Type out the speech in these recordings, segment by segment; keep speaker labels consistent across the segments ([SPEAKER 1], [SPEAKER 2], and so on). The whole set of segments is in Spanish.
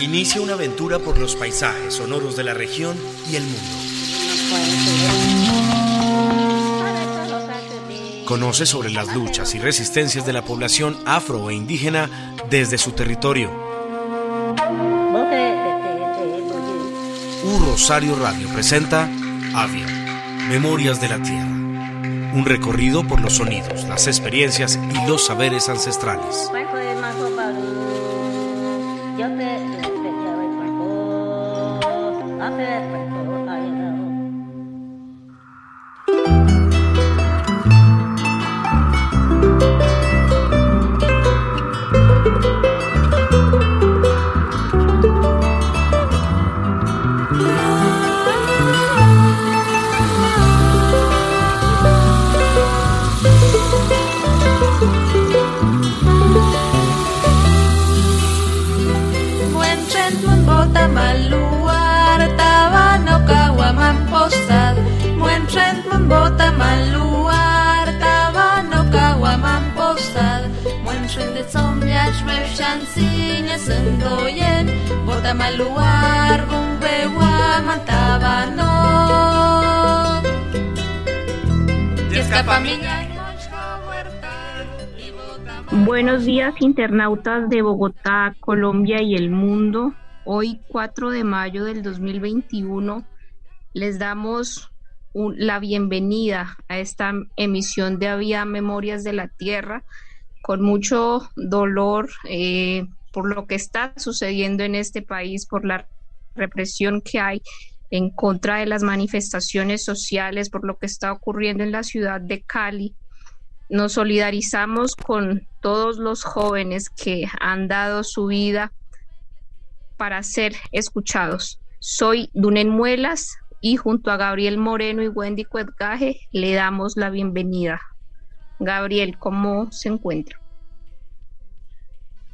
[SPEAKER 1] Inicia una aventura por los paisajes sonoros de la región y el mundo. Conoce sobre las luchas y resistencias de la población afro e indígena desde su territorio. U Rosario Radio presenta Avia, Memorias de la Tierra. Un recorrido por los sonidos, las experiencias y los saberes ancestrales.
[SPEAKER 2] Buenos días internautas de Bogotá, Colombia y el mundo. Hoy 4 de mayo del 2021 les damos la bienvenida a esta emisión de Avia Memorias de la Tierra con mucho dolor eh, por lo que está sucediendo en este país, por la represión que hay en contra de las manifestaciones sociales, por lo que está ocurriendo en la ciudad de Cali. Nos solidarizamos con todos los jóvenes que han dado su vida para ser escuchados. Soy Dunen Muelas y junto a Gabriel Moreno y Wendy Cuetgaje le damos la bienvenida. Gabriel, ¿cómo se encuentra?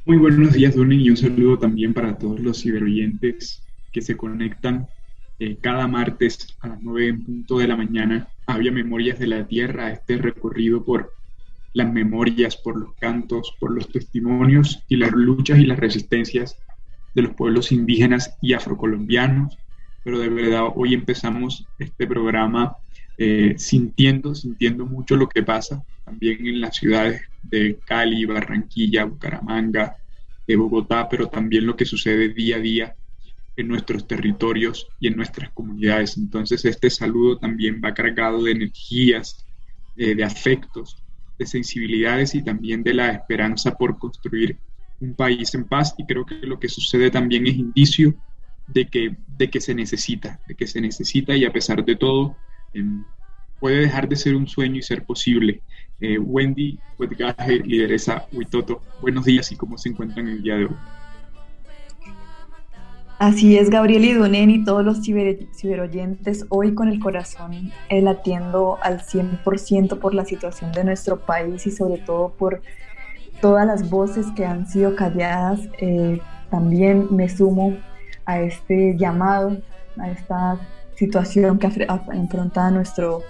[SPEAKER 3] Muy buenos días, Dunen, y un saludo también para todos los ciberoyentes que se conectan eh, cada martes a las 9 en punto de la mañana. Había Memorias de la Tierra, este recorrido por las memorias, por los cantos, por los testimonios y las luchas y las resistencias de los pueblos indígenas y afrocolombianos. Pero de verdad hoy empezamos este programa eh, sintiendo, sintiendo mucho lo que pasa también en las ciudades de Cali, Barranquilla, Bucaramanga, de Bogotá, pero también lo que sucede día a día en nuestros territorios y en nuestras comunidades. Entonces este saludo también va cargado de energías, eh, de afectos, de sensibilidades y también de la esperanza por construir un país en paz y creo que lo que sucede también es indicio de que, de que se necesita, de que se necesita y a pesar de todo puede dejar de ser un sueño y ser posible. Eh, Wendy Wedgaje, lideresa Huitoto, buenos días y cómo se encuentran el día de hoy.
[SPEAKER 4] Así es, Gabriel Idunen y todos los ciberoyentes, hoy con el corazón eh, latiendo al 100% por la situación de nuestro país y sobre todo por todas las voces que han sido calladas. Eh, también me sumo a este llamado, a esta situación que enfrenta nuestro,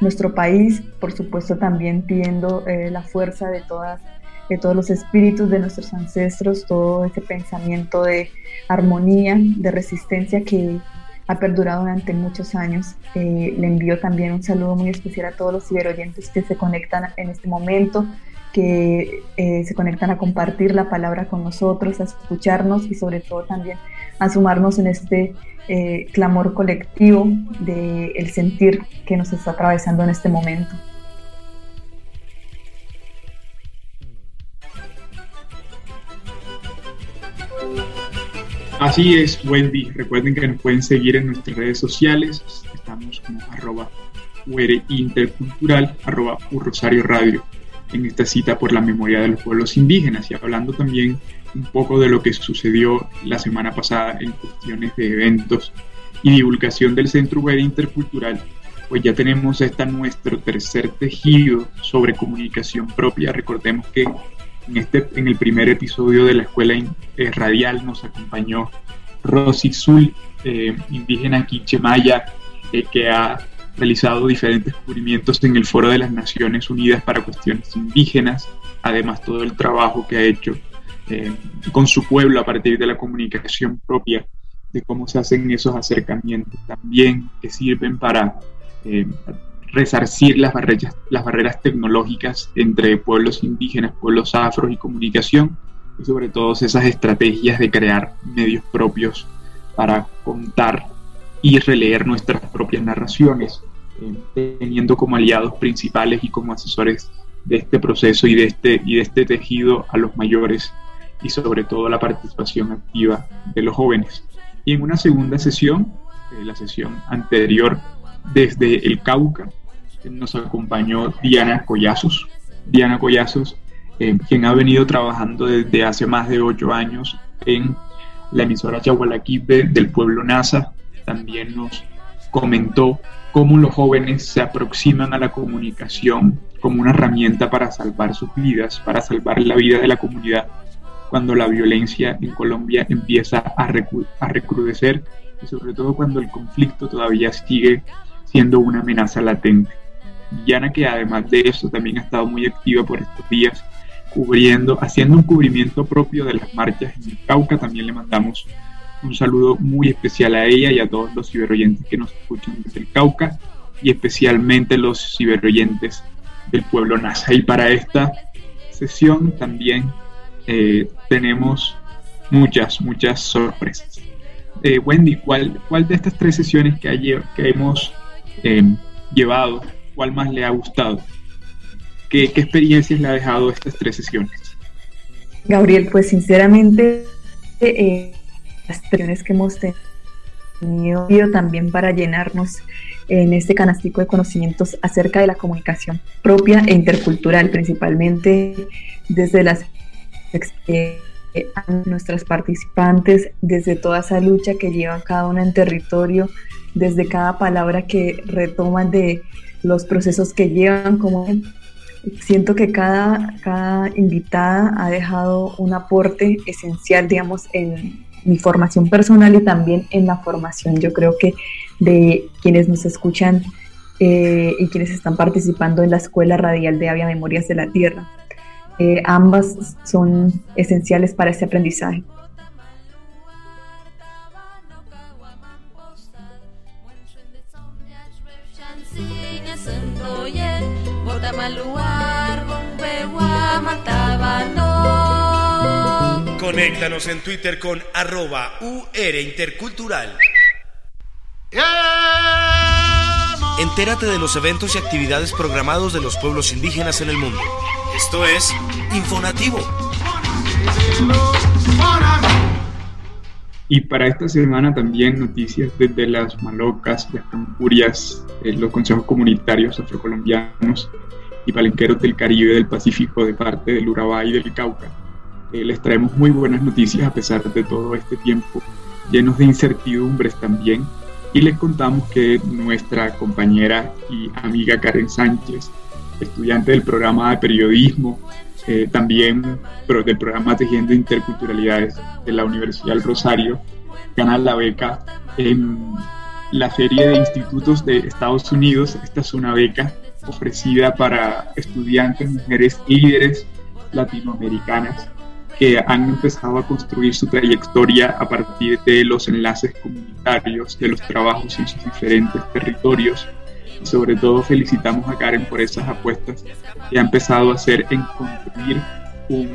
[SPEAKER 4] nuestro país, por supuesto también pidiendo eh, la fuerza de todas de todos los espíritus de nuestros ancestros, todo ese pensamiento de armonía, de resistencia que ha perdurado durante muchos años. Eh, le envío también un saludo muy especial a todos los ciberoyentes que se conectan en este momento, que eh, se conectan a compartir la palabra con nosotros, a escucharnos y sobre todo también a sumarnos en este eh, clamor colectivo del el sentir que nos está atravesando en este momento.
[SPEAKER 3] Así es, Wendy. Recuerden que nos pueden seguir en nuestras redes sociales. Estamos como arroba intercultural arroba Rosario Radio en esta cita por la memoria de los pueblos indígenas y hablando también un poco de lo que sucedió la semana pasada en cuestiones de eventos y divulgación del Centro Web Intercultural, pues ya tenemos esta nuestro tercer tejido sobre comunicación propia. Recordemos que en, este, en el primer episodio de la escuela eh, radial nos acompañó Rosy Zul, eh, indígena quichemaya, eh, que ha realizado diferentes descubrimientos en el Foro de las Naciones Unidas para cuestiones indígenas, además todo el trabajo que ha hecho eh, con su pueblo a partir de la comunicación propia, de cómo se hacen esos acercamientos también que sirven para eh, resarcir las barreras, las barreras tecnológicas entre pueblos indígenas, pueblos afros y comunicación, y sobre todo esas estrategias de crear medios propios para contar y releer nuestras propias narraciones, eh, teniendo como aliados principales y como asesores de este proceso y de este, y de este tejido a los mayores y sobre todo la participación activa de los jóvenes. Y en una segunda sesión, eh, la sesión anterior desde el Cauca, nos acompañó Diana Collazos. Diana Collazos, eh, quien ha venido trabajando desde hace más de ocho años en la emisora Chahualaquipe del pueblo NASA, también nos comentó cómo los jóvenes se aproximan a la comunicación como una herramienta para salvar sus vidas, para salvar la vida de la comunidad, cuando la violencia en Colombia empieza a, recrudecer y sobre todo cuando el conflicto todavía sigue siendo una amenaza latente. Diana, que además de eso también ha estado muy activa por estos días, cubriendo, haciendo un cubrimiento propio de las marchas en el Cauca, también le mandamos un saludo muy especial a ella y a todos los ciberoyentes que nos escuchan desde el Cauca y especialmente los ciberoyentes del pueblo NASA. Y para esta sesión también eh, tenemos muchas, muchas sorpresas. Eh, Wendy, ¿cuál, ¿cuál de estas tres sesiones que, que hemos eh, llevado, cuál más le ha gustado? ¿Qué, ¿Qué experiencias le ha dejado estas tres sesiones?
[SPEAKER 4] Gabriel, pues sinceramente las sesiones que hemos tenido también para llenarnos en este canastico de conocimientos acerca de la comunicación propia e intercultural, principalmente desde las nuestras participantes, desde toda esa lucha que llevan cada una en territorio, desde cada palabra que retoman de los procesos que llevan, como siento que cada, cada invitada ha dejado un aporte esencial, digamos, en, mi formación personal y también en la formación, yo creo que de quienes nos escuchan eh, y quienes están participando en la Escuela Radial de Avia Memorias de la Tierra. Eh, ambas son esenciales para este aprendizaje.
[SPEAKER 1] Conéctanos en Twitter con arroba UR Intercultural. Entérate de los eventos y actividades programados de los pueblos indígenas en el mundo. Esto es Infonativo.
[SPEAKER 3] Y para esta semana también noticias desde las Malocas, las Campurias, eh, los consejos comunitarios afrocolombianos y palenqueros del Caribe del Pacífico de parte del Urabá y del Cauca eh, les traemos muy buenas noticias a pesar de todo este tiempo llenos de incertidumbres también. Y les contamos que nuestra compañera y amiga Karen Sánchez, estudiante del programa de periodismo, eh, también del programa Tejiendo Interculturalidades de la Universidad del Rosario, gana la beca en la serie de institutos de Estados Unidos. Esta es una beca ofrecida para estudiantes, mujeres líderes latinoamericanas que han empezado a construir su trayectoria a partir de los enlaces comunitarios, de los trabajos en sus diferentes territorios. Y sobre todo felicitamos a Karen por esas apuestas que ha empezado a hacer en construir un,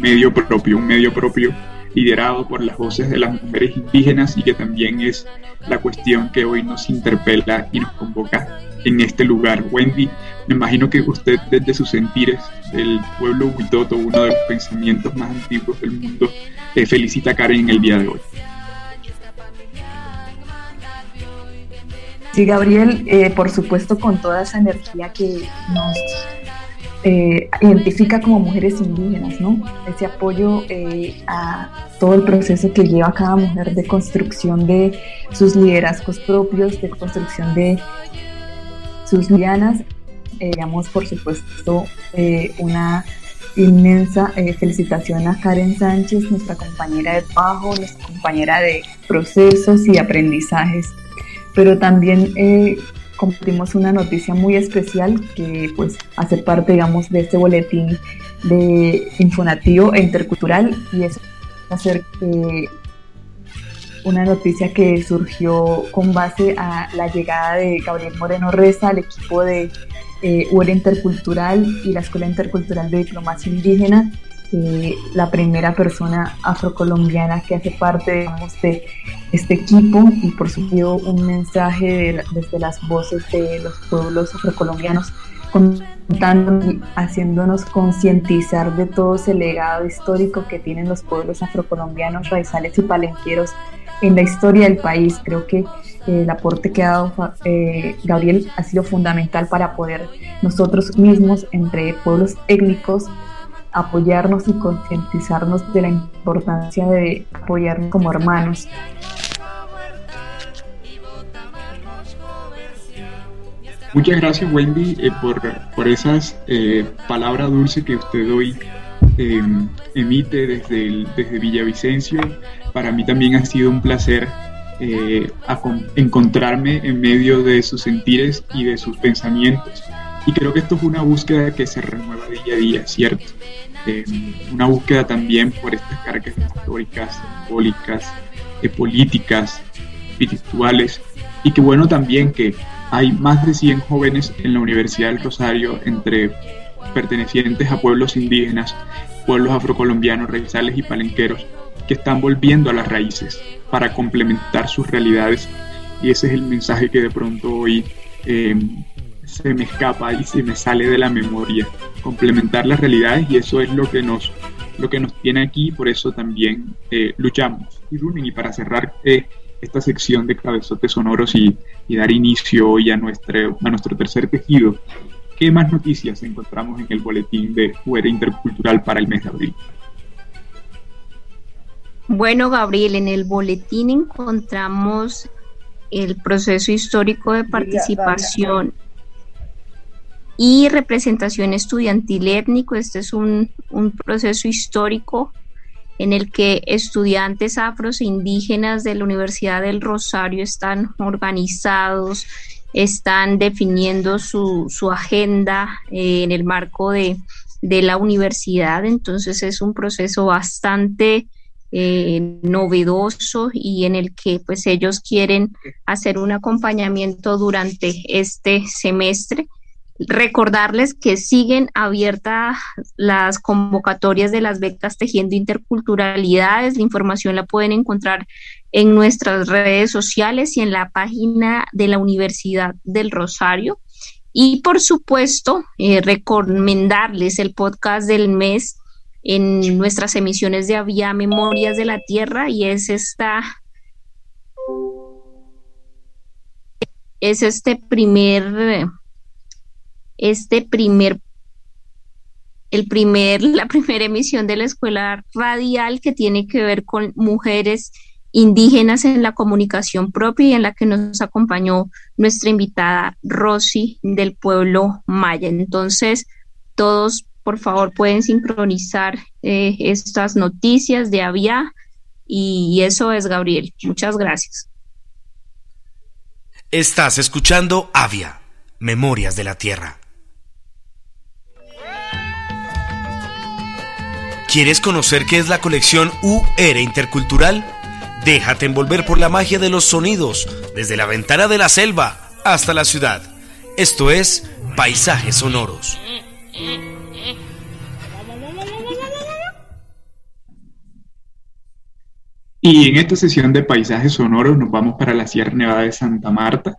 [SPEAKER 3] medio propio, un medio propio liderado por las voces de las mujeres indígenas y que también es la cuestión que hoy nos interpela y nos convoca en este lugar. Wendy, me imagino que usted desde sus sentires del pueblo Huitoto, uno de los pensamientos más antiguos del mundo, eh, felicita a Karen en el día de hoy.
[SPEAKER 4] Sí, Gabriel, eh, por supuesto, con toda esa energía que nos eh, identifica como mujeres indígenas, ¿no? Ese apoyo eh, a todo el proceso que lleva cada mujer de construcción de sus liderazgos propios, de construcción de sus lianas. digamos, por supuesto, una inmensa felicitación a Karen Sánchez, nuestra compañera de trabajo, nuestra compañera de procesos y aprendizajes pero también eh, compartimos una noticia muy especial que pues hace parte, digamos, de este boletín de Infonativo e Intercultural y es hacer eh, una noticia que surgió con base a la llegada de Gabriel Moreno Reza al equipo de eh, Intercultural y la Escuela Intercultural de Diplomacia Indígena eh, la primera persona afrocolombiana que hace parte de este equipo. Y por supuesto un mensaje desde las voces de los pueblos afrocolombianos contando, haciéndonos concientizar de todo ese legado histórico que tienen los pueblos afrocolombianos, raizales y palenqueros en la historia del país. Creo que eh, el aporte que ha dado eh, Gabriel ha sido fundamental para poder nosotros mismos, entre pueblos étnicos, apoyarnos y concientizarnos de la importancia de apoyarnos como hermanos.
[SPEAKER 3] Muchas gracias Wendy eh, por, por, esas eh, palabras dulces que usted hoy eh, emite desde, desde Villavicencio. Para mí también ha sido un placer encontrarme en medio de sus sentires y de sus pensamientos. Y creo que esto es una búsqueda que se renueva día a día, ¿cierto? Eh, una búsqueda también por estas cargas históricas, simbólicas, eh, políticas, espirituales, y que bueno también que hay más de 100 jóvenes en la Universidad del Rosario entre pertenecientes a pueblos indígenas, pueblos afrocolombianos, raizales y palenqueros, que están volviendo a las raíces para complementar sus realidades. Y ese es el mensaje que de pronto hoy eh, se me escapa y se me sale de la memoria. Complementar las realidades y eso es lo que nos, lo que nos tiene aquí, por eso también eh, luchamos. Y, para cerrar eh, esta sección de cabezotes sonoros y, dar inicio hoy a nuestro, a nuestro tercer tejido, ¿qué más noticias encontramos en el boletín de Fuera Intercultural para el mes de abril?
[SPEAKER 2] Bueno, Gabriel, en el boletín encontramos el proceso histórico de participación y representación estudiantil étnico. Este es un, proceso histórico en el que estudiantes afros e indígenas de la Universidad del Rosario están organizados, están definiendo su, agenda eh, en el marco de, la universidad. Entonces es un proceso bastante eh, novedoso y en el que pues ellos quieren hacer un acompañamiento durante este semestre Recordarles que siguen abiertas las convocatorias de las becas Tejiendo Interculturalidades. La información la pueden encontrar en nuestras redes sociales y en la página de la Universidad del Rosario. Y por supuesto, eh, recomendarles el podcast del mes en nuestras emisiones de Avia Memorias de la Tierra y es esta es este primer este primer el primer, la primera emisión de la escuela radial que tiene que ver con mujeres indígenas en la comunicación propia y en la que nos acompañó nuestra invitada Rosy del pueblo maya. Entonces, todos, por favor, pueden sincronizar eh, estas noticias de Avia y eso es Gabriel. Muchas gracias.
[SPEAKER 1] Estás escuchando Avia, Memorias de la Tierra. ¿Quieres conocer qué es la colección UR Intercultural? Déjate envolver por la magia de los sonidos, desde la ventana de la selva hasta la ciudad. Esto es Paisajes Sonoros.
[SPEAKER 3] Y en esta sesión de Paisajes Sonoros nos vamos para la Sierra Nevada de Santa Marta.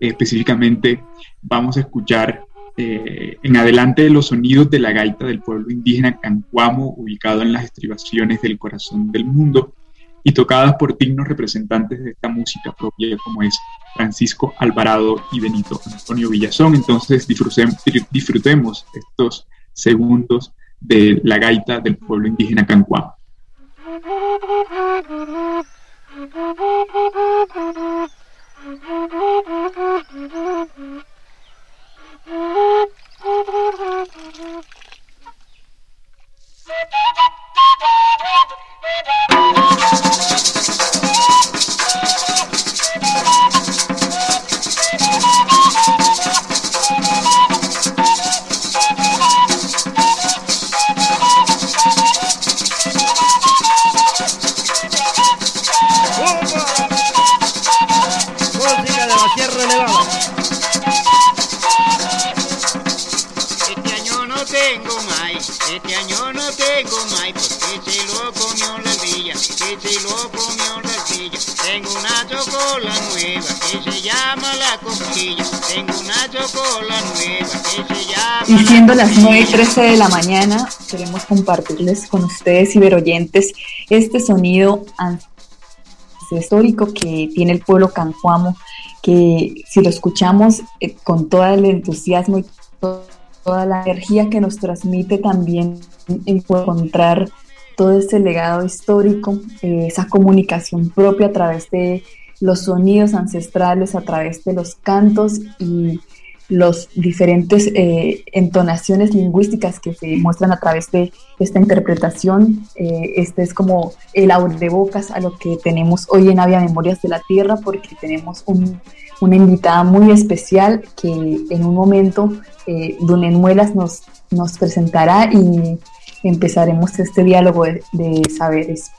[SPEAKER 3] Específicamente vamos a escuchar eh, en adelante los sonidos de la gaita del pueblo indígena Cancuamo, ubicado en las estribaciones del corazón del mundo. y tocadas por dignos representantes de esta música propia como es Francisco Alvarado y Benito Antonio Villazón. Entonces disfrutemos estos segundos de la gaita del pueblo indígena Cancuá.
[SPEAKER 4] Mm-hmm. siendo las 9 y 13 de la mañana, queremos compartirles con ustedes, ciberoyentes, este sonido histórico que tiene el pueblo cancuamo, que si lo escuchamos eh, con todo el entusiasmo y toda la energía que nos transmite también encontrar todo ese legado histórico, eh, esa comunicación propia a través de los sonidos ancestrales, a través de los cantos y las diferentes eh, entonaciones lingüísticas que se muestran a través de esta interpretación. Eh, este es como el bocas a lo que tenemos hoy en Avia Memorias de la Tierra, porque tenemos una invitada muy especial que en un momento eh, Dunen Muelas nos, nos presentará y empezaremos este diálogo de saberes.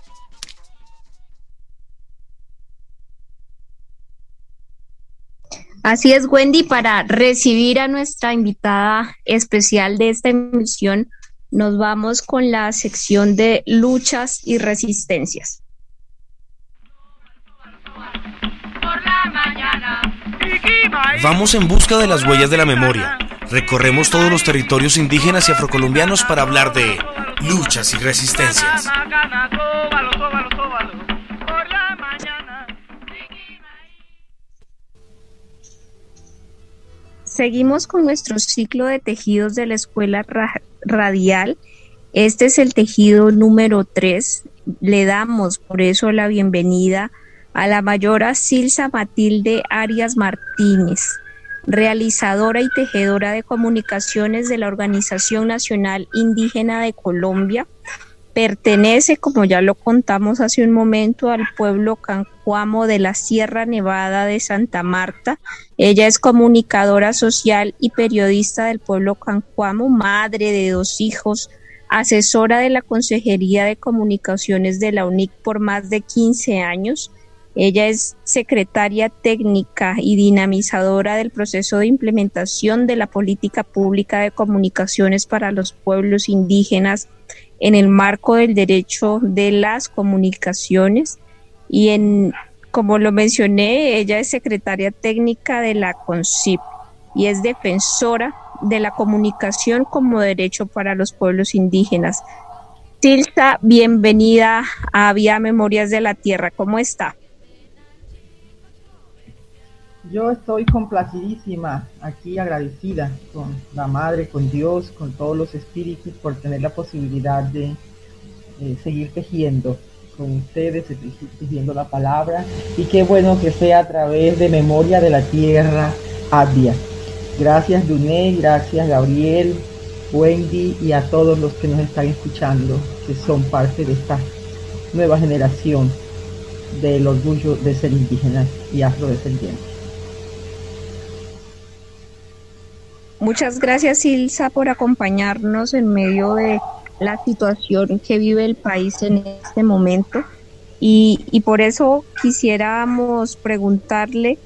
[SPEAKER 2] Así es, Wendy, para recibir a nuestra invitada especial de esta emisión, nos vamos con la sección de luchas y resistencias.
[SPEAKER 1] Vamos en busca de las huellas de la memoria. Recorremos todos los territorios indígenas y afrocolombianos para hablar de luchas y resistencias.
[SPEAKER 2] Seguimos con nuestro ciclo de tejidos de la escuela radial. Este es el tejido número 3. Le damos por eso la bienvenida a la mayora Silsa Matilde Arias Martínez, realizadora y tejedora de comunicaciones de la Organización Nacional Indígena de Colombia, Pertenece, como ya lo contamos hace un momento, al pueblo cancuamo de la Sierra Nevada de Santa Marta. Ella es comunicadora social y periodista del pueblo cancuamo, madre de dos hijos, asesora de la Consejería de Comunicaciones de la UNIC por más de 15 años. Ella es secretaria técnica y dinamizadora del proceso de implementación de la política pública de comunicaciones para los pueblos indígenas en el marco del derecho de las comunicaciones y en, como lo mencioné, ella es secretaria técnica de la CONCIP y es defensora de la comunicación como derecho para los pueblos indígenas. Tilsa, bienvenida a Vía Memorias de la Tierra. ¿Cómo está?
[SPEAKER 5] Yo estoy complacidísima, aquí agradecida con la Madre, con Dios, con todos los espíritus por tener la posibilidad de eh, seguir tejiendo ustedes, tejiendo la palabra. Y qué bueno que sea a través de Memoria de la Tierra Abia. Gracias Duné, gracias Gabriel, Wendy y a todos los que nos están escuchando, que son parte de esta nueva generación del orgullo de ser indígenas y afrodescendientes.
[SPEAKER 2] Muchas gracias, Ilsa, por acompañarnos en medio de la situación que vive el país en este momento. Y, por eso quisiéramos preguntarle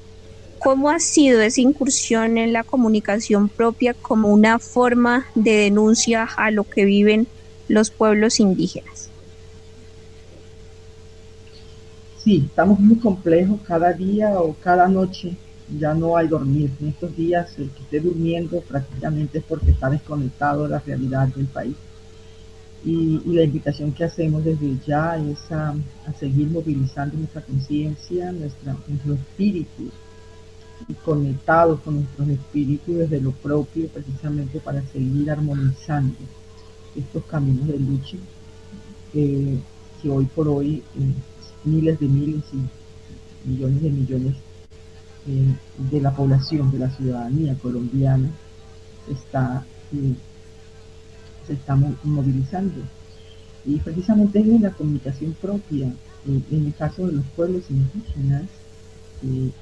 [SPEAKER 2] cómo ha sido esa incursión en la comunicación propia como una forma de denuncia a lo que viven los pueblos indígenas.
[SPEAKER 5] Sí, estamos muy complejos cada día o cada noche ya no hay dormir. En estos días el que esté durmiendo prácticamente es porque está desconectado de la realidad del país. Y, la invitación que hacemos desde ya es a, seguir movilizando nuestra conciencia, nuestro espíritu, conectados con nuestros espíritus desde lo propio, precisamente para seguir armonizando estos caminos de lucha que hoy por hoy eh, miles de miles y millones de millones eh, de la población, de la ciudadanía colombiana está, eh, se está movilizando. Y precisamente es la comunicación propia. en el caso de los pueblos indígenas,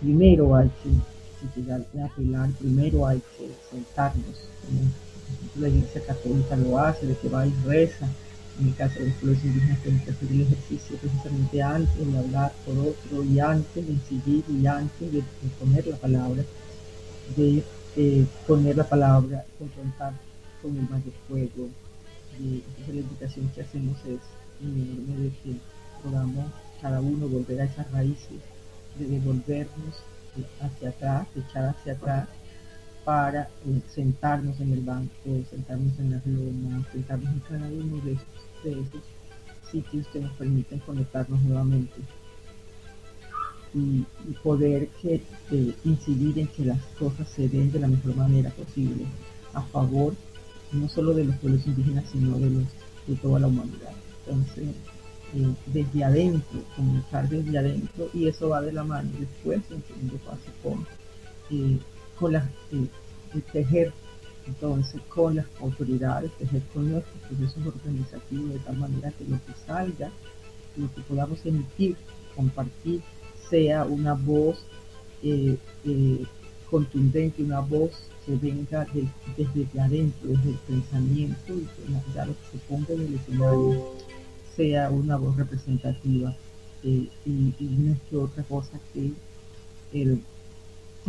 [SPEAKER 5] primero hay que, llegar a apelar, primero hay que sentarnos, la Iglesia Católica lo hace, de que va y reza, en el caso de los pueblos indígenas tenemos que hacer el ejercicio precisamente antes de hablar por otro y antes de incidir y antes de, poner la palabra, de eh, poner la palabra, confrontar con el mayor fuego. Y entonces la invitación que hacemos es de que podamos cada uno volver a esas raíces, de devolvernos hacia atrás, echar hacia atrás para eh, sentarnos en el banco, sentarnos en las lomas, sentarnos en cada uno de esos sitios que nos permiten conectarnos nuevamente y, poder que, eh, incidir en que las cosas se den de la mejor manera posible a favor no solo de los pueblos indígenas sino de los de toda la humanidad. Entonces eh, desde adentro comunicar desde adentro y eso va de la mano después en segundo paso con eh, con las tejer entonces con las autoridades, con nuestros procesos organizativos, de tal manera que lo que salga, lo que podamos emitir, compartir, sea una voz eh, eh, contundente, una voz que venga desde adentro, desde el pensamiento y que ya lo que se ponga en el escenario sea una voz representativa eh, y, no es que otra cosa que el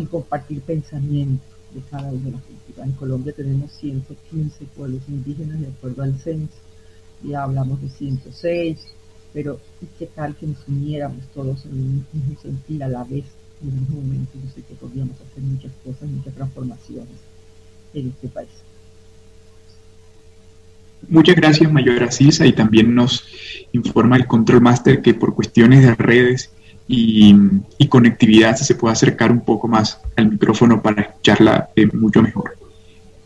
[SPEAKER 5] compartir pensamiento de cada una de las culturas. En Colombia tenemos 115 pueblos indígenas de acuerdo al censo, y hablamos de 106, pero ¿qué tal que nos uniéramos todos en un mismo sentir a la vez, en el mismo momento? Que podríamos hacer muchas cosas, muchas transformaciones en este país.
[SPEAKER 3] Muchas gracias, Mayora Cisa, y también nos informa el Control Master que por cuestiones de redes y, conectividad se puede acercar un poco más al micrófono para escucharla eh, mucho mejor.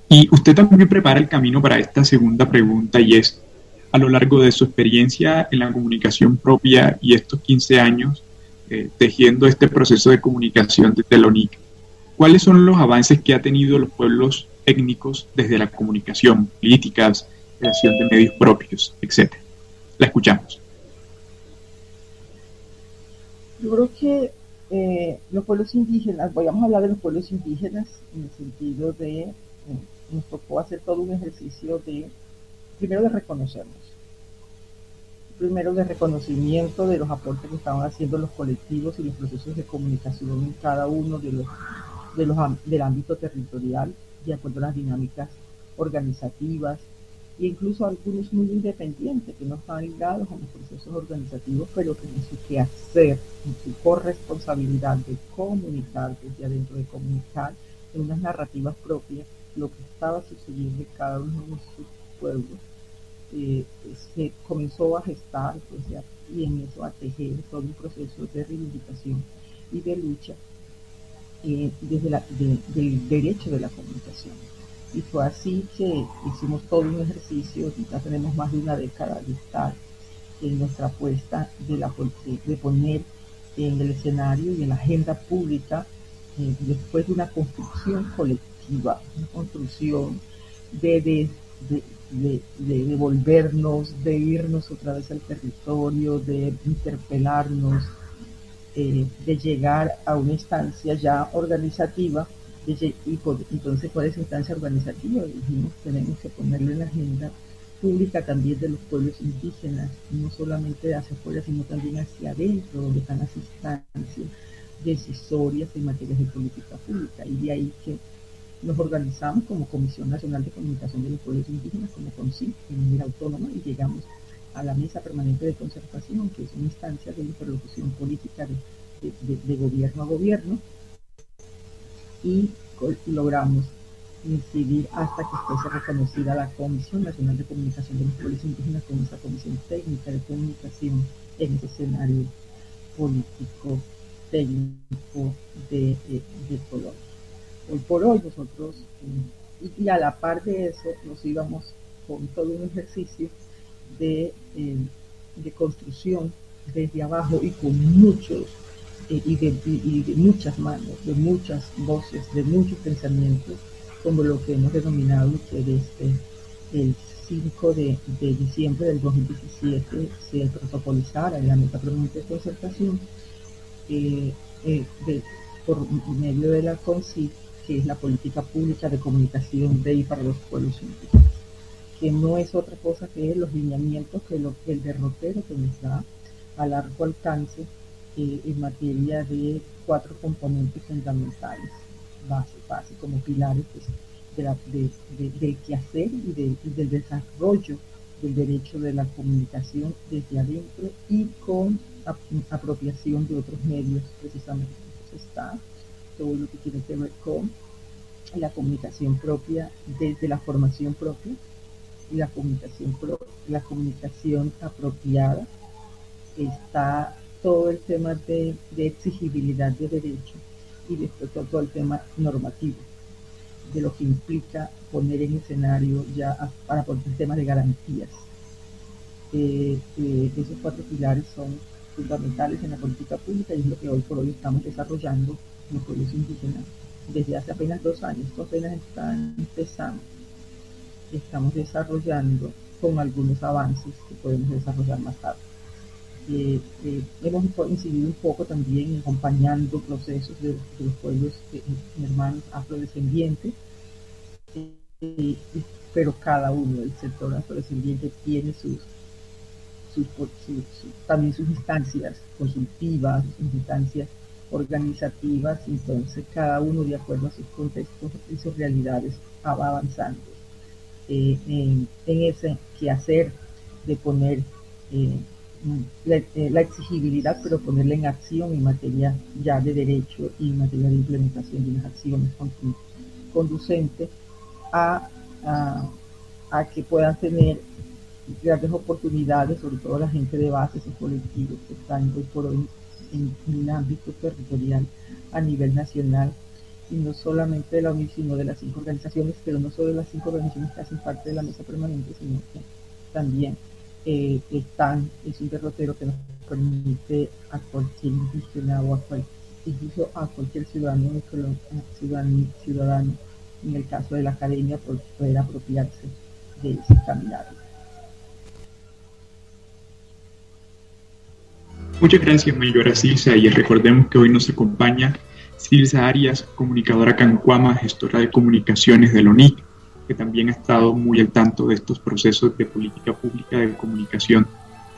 [SPEAKER 3] Y usted también prepara el camino para esta segunda pregunta y es, a lo largo de su experiencia en la comunicación propia y estos 15 años eh, tejiendo este proceso de comunicación desde la UNIC, ¿cuáles son los avances que ha tenido los pueblos técnicos desde la comunicación, políticas, creación de medios propios, etcétera? La escuchamos.
[SPEAKER 5] Yo creo que eh, los pueblos indígenas, voy a hablar de los pueblos indígenas en el sentido de, eh, nos tocó hacer todo un ejercicio de, primero de reconocernos, primero de reconocimiento de los aportes que estaban haciendo los colectivos y los procesos de comunicación en cada uno de los, de los del ámbito territorial, de acuerdo a las dinámicas organizativas, e incluso algunos muy independientes que no están ligados a los procesos organizativos, pero que en su quehacer, en su corresponsabilidad de comunicar desde adentro, de comunicar en unas narrativas propias lo que estaba sucediendo en cada uno de sus pueblos, eh, se comenzó a gestar pues, y en eso a tejer todo un proceso de reivindicación y de lucha eh, desde la, del derecho de la comunicación. Y fue así que hicimos todo un ejercicio, ya tenemos más de una década de estar en nuestra apuesta de, la, de poner en el escenario y en la agenda pública, eh, después de una construcción colectiva, una construcción de, de, de, de, devolvernos, de irnos otra vez al territorio, de interpelarnos, eh, de llegar a una instancia ya organizativa y entonces, ¿cuál es instancia organizativa? Dijimos, tenemos que ponerlo en la agenda pública también de los pueblos indígenas, no solamente hacia afuera, sino también hacia adentro, donde están las instancias decisorias en materia de política pública. Y de ahí que nos organizamos como Comisión Nacional de Comunicación de los Pueblos Indígenas, como CONCIP, en manera autónoma, y llegamos a la Mesa Permanente de Concertación, que es una instancia de interlocución política de gobierno a gobierno, y logramos incidir hasta que fuese reconocida la Comisión Nacional de Comunicación de los Pueblos Indígenas como esa comisión técnica de comunicación en ese escenario político técnico de, de, Colombia. Hoy por hoy nosotros, eh, y, a la par de eso, nos íbamos con todo un ejercicio de, eh, de construcción desde abajo y con muchos eh, y, de, muchas manos, de muchas voces, de muchos pensamientos, como lo que hemos denominado que desde el 5 de, diciembre del 2017 se protocolizara la meta permanente de concertación por medio de la CONCI, que es la política pública de comunicación de y para los pueblos indígenas, que no es otra cosa que los lineamientos que, lo, el derrotero que nos da a largo alcance eh, en materia de cuatro componentes fundamentales, base, base como pilares pues, de del quehacer y, del desarrollo del derecho de la comunicación desde adentro y con apropiación de otros medios precisamente. Está todo lo que tiene que ver con la comunicación propia desde la formación propia y la comunicación, la comunicación apropiada. Está todo el tema de, exigibilidad de derechos y después todo, el tema normativo, de lo que implica poner en escenario ya para poner el tema de garantías. Eh, eh, esos cuatro pilares son fundamentales en la política pública y es lo que hoy por hoy estamos desarrollando en los pueblos indígenas desde hace apenas dos años. Apenas está empezando. Estamos desarrollando con algunos avances que podemos desarrollar más tarde. Eh, eh, hemos incidido un poco también acompañando procesos de, los pueblos eh, hermanos afrodescendientes, pero cada uno del sector afrodescendiente tiene sus, sus, también sus instancias consultivas, sus instancias organizativas, entonces cada uno de acuerdo a sus contextos y sus realidades va avanzando. En, en, ese quehacer de poner eh, la, exigibilidad, pero ponerla en acción en materia ya de derecho y en materia de implementación de unas acciones conducentes a, a, que puedan tener grandes oportunidades, sobre todo la gente de base, esos colectivos que están hoy hoy en, un ámbito territorial a nivel nacional, y no solamente de la UNIF, sino de las cinco organizaciones, pero no solo de las cinco organizaciones que hacen parte de la mesa permanente, sino que también eh, están, es un derrotero que nos permite a cualquier indígena a, incluso a cualquier ciudadano, ciudadano, ciudadano, en el caso de la academia, por poder apropiarse de ese caminario.
[SPEAKER 3] Muchas gracias, Mayora Silsa, y recordemos que hoy nos acompaña Silsa Arias, comunicadora cancuama, gestora de comunicaciones del ONIC, que también ha estado muy al tanto de estos procesos de política pública de comunicación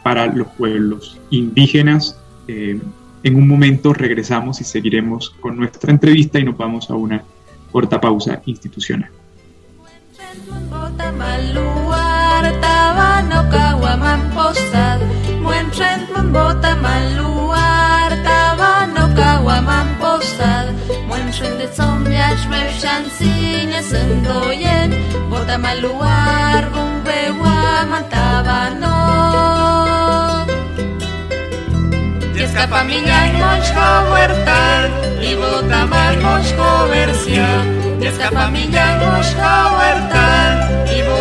[SPEAKER 3] para los pueblos indígenas. Eh, en un momento regresamos y seguiremos con nuestra entrevista y nos vamos a una corta pausa institucional.
[SPEAKER 6] De zombiash mewshan sinya sendoyen Bota maluar gumbewa mantabano Escapa miñan mochko huertal Y bota mal mochko versia Escapa miñan mochko huertal Y bota mal mochko versia Gabon beso y hise hanmanan Aina no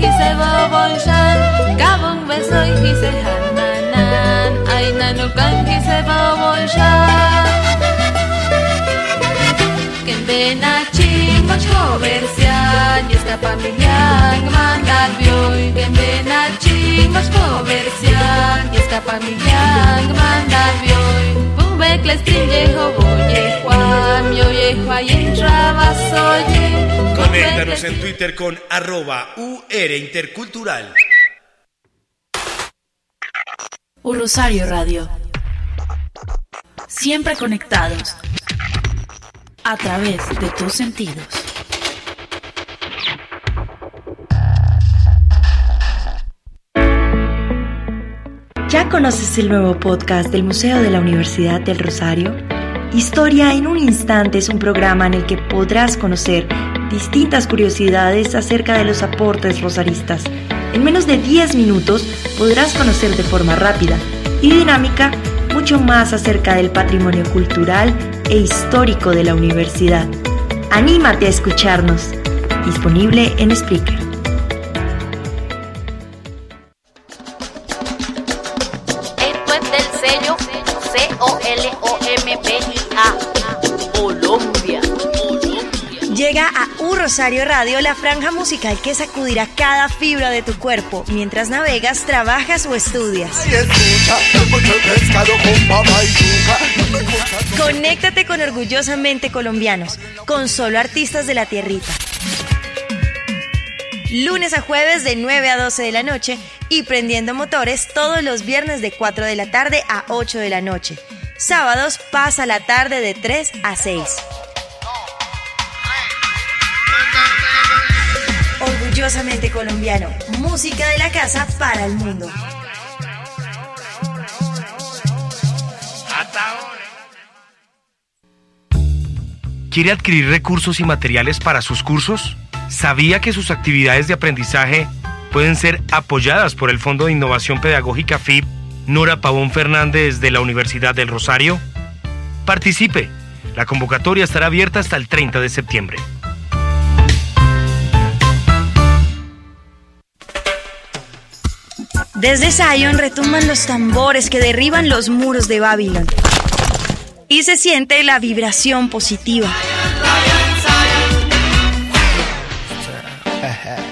[SPEAKER 6] hise bobonshan Gabon beso y hise hanmanan. No canqui se va a bollar Que en Benachi más comercial. Y esta familia manda al Que en Benachi más comercial. Y esta familia manda boye
[SPEAKER 1] Conéctanos en Twitter con arroba UR Intercultural
[SPEAKER 6] Rosario Radio. Siempre conectados a través de tus sentidos.
[SPEAKER 7] ¿Ya conoces el nuevo podcast del Museo de la Universidad del Rosario? Historia en un instante es un programa en el que podrás conocer distintas curiosidades acerca de los aportes rosaristas. En menos de 10 minutos podrás conocer de forma rápida y dinámica mucho más acerca del patrimonio cultural e histórico de la universidad. Anímate a escucharnos. Disponible en Spreaker.
[SPEAKER 8] Sello C-O-L-O-M-B-I-A. Colombia.
[SPEAKER 7] Llega a U Rosario Radio la franja musical que sacudirá cada fibra de tu cuerpo mientras navegas, trabajas o estudias. Conéctate con Orgullosamente Colombianos, con solo artistas de la tierrita. Lunes a jueves de 9 a 12 de la noche y prendiendo motores todos los viernes de 4 de la tarde a 8 de la noche. Sábados pasa la tarde de 3 a 6. Orgullosamente colombiano, música de la casa para el mundo.
[SPEAKER 1] ¿Quiere adquirir recursos y materiales para sus cursos? ¿Sabía que sus actividades de aprendizaje pueden ser apoyadas por el Fondo de Innovación Pedagógica FIP Nora Pavón Fernández de la Universidad del Rosario? Participe. La convocatoria estará abierta hasta el 30 de septiembre.
[SPEAKER 7] Desde Zion retumban los tambores que derriban los muros de Babilón. Y se siente la vibración positiva.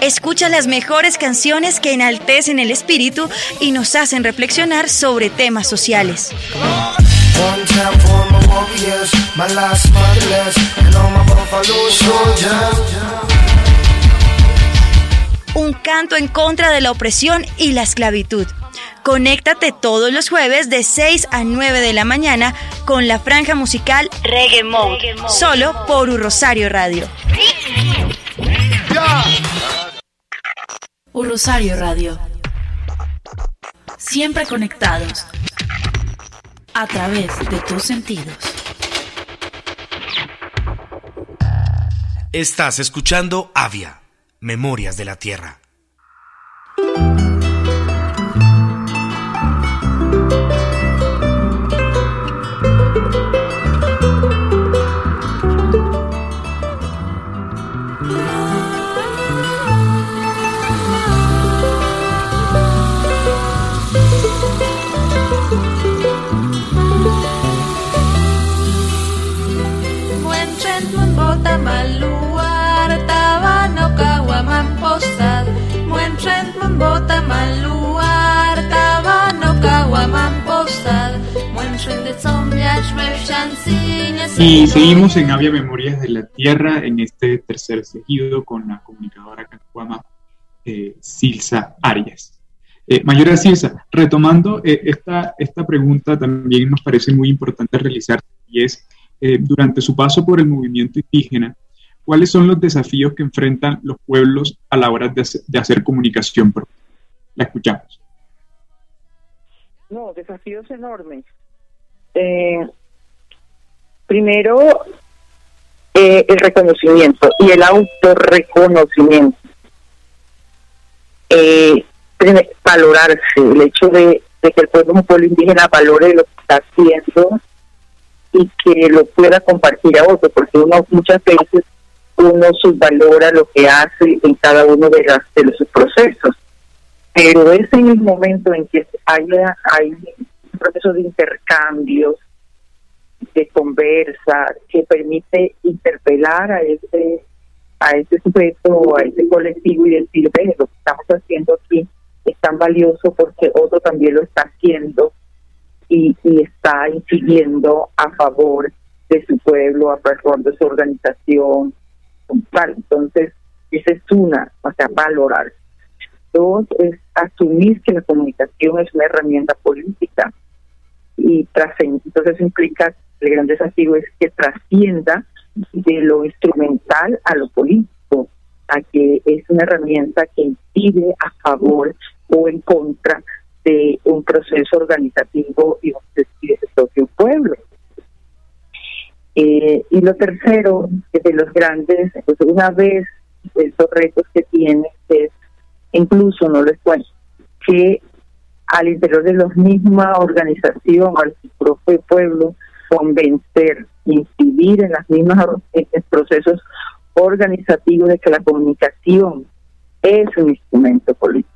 [SPEAKER 7] Escucha las mejores canciones que enaltecen el espíritu y nos hacen reflexionar sobre temas sociales. Un canto en contra de la opresión y la esclavitud. Conéctate todos los jueves de 6 a 9 de la mañana con la franja musical Reggae Mode, solo por Un Rosario Radio.
[SPEAKER 9] Un Rosario Radio. Siempre conectados a través de tus sentidos.
[SPEAKER 1] Estás escuchando Avia, Memorias de la Tierra.
[SPEAKER 3] Y seguimos en Avia Memorias de la Tierra en este tercer seguido con la comunicadora cacuama eh, Silsa Arias. Eh, Mayora Silsa, retomando eh, esta, esta pregunta también nos parece muy importante realizar y es, eh, durante su paso por el movimiento indígena, ¿cuáles son los desafíos que enfrentan los pueblos a la hora de hacer, de hacer comunicación? La escuchamos.
[SPEAKER 10] No, desafíos enormes. Eh, primero, eh, el reconocimiento y el autorreconocimiento. Eh, primer- valorarse, el hecho de, que el pueblo, indígena valore lo que está haciendo y que lo pueda compartir a otro, porque uno muchas veces uno subvalora lo que hace en cada uno de, las, de los procesos pero es en el momento en que haya hay un proceso de intercambios, de conversa, que permite interpelar a ese a ese sujeto, a ese colectivo y decir, ve, lo que estamos haciendo aquí es tan valioso porque otro también lo está haciendo y, está incidiendo a favor de su pueblo, a favor de su organización. Entonces, esa es una, o sea, valorar. Dos, es asumir que la comunicación es una herramienta política y trascend- entonces eso implica, el gran desafío es que trascienda de lo instrumental a lo político, a que es una herramienta que incide a favor o en contra de un proceso organizativo y de su propio pueblo. Eh, y lo tercero, de los grandes, pues una vez esos retos que tiene es, incluso no les cuento, que al interior de la misma organización, al propio pueblo, convencer, incidir en las mismas procesos organizativos de que la comunicación es un instrumento político.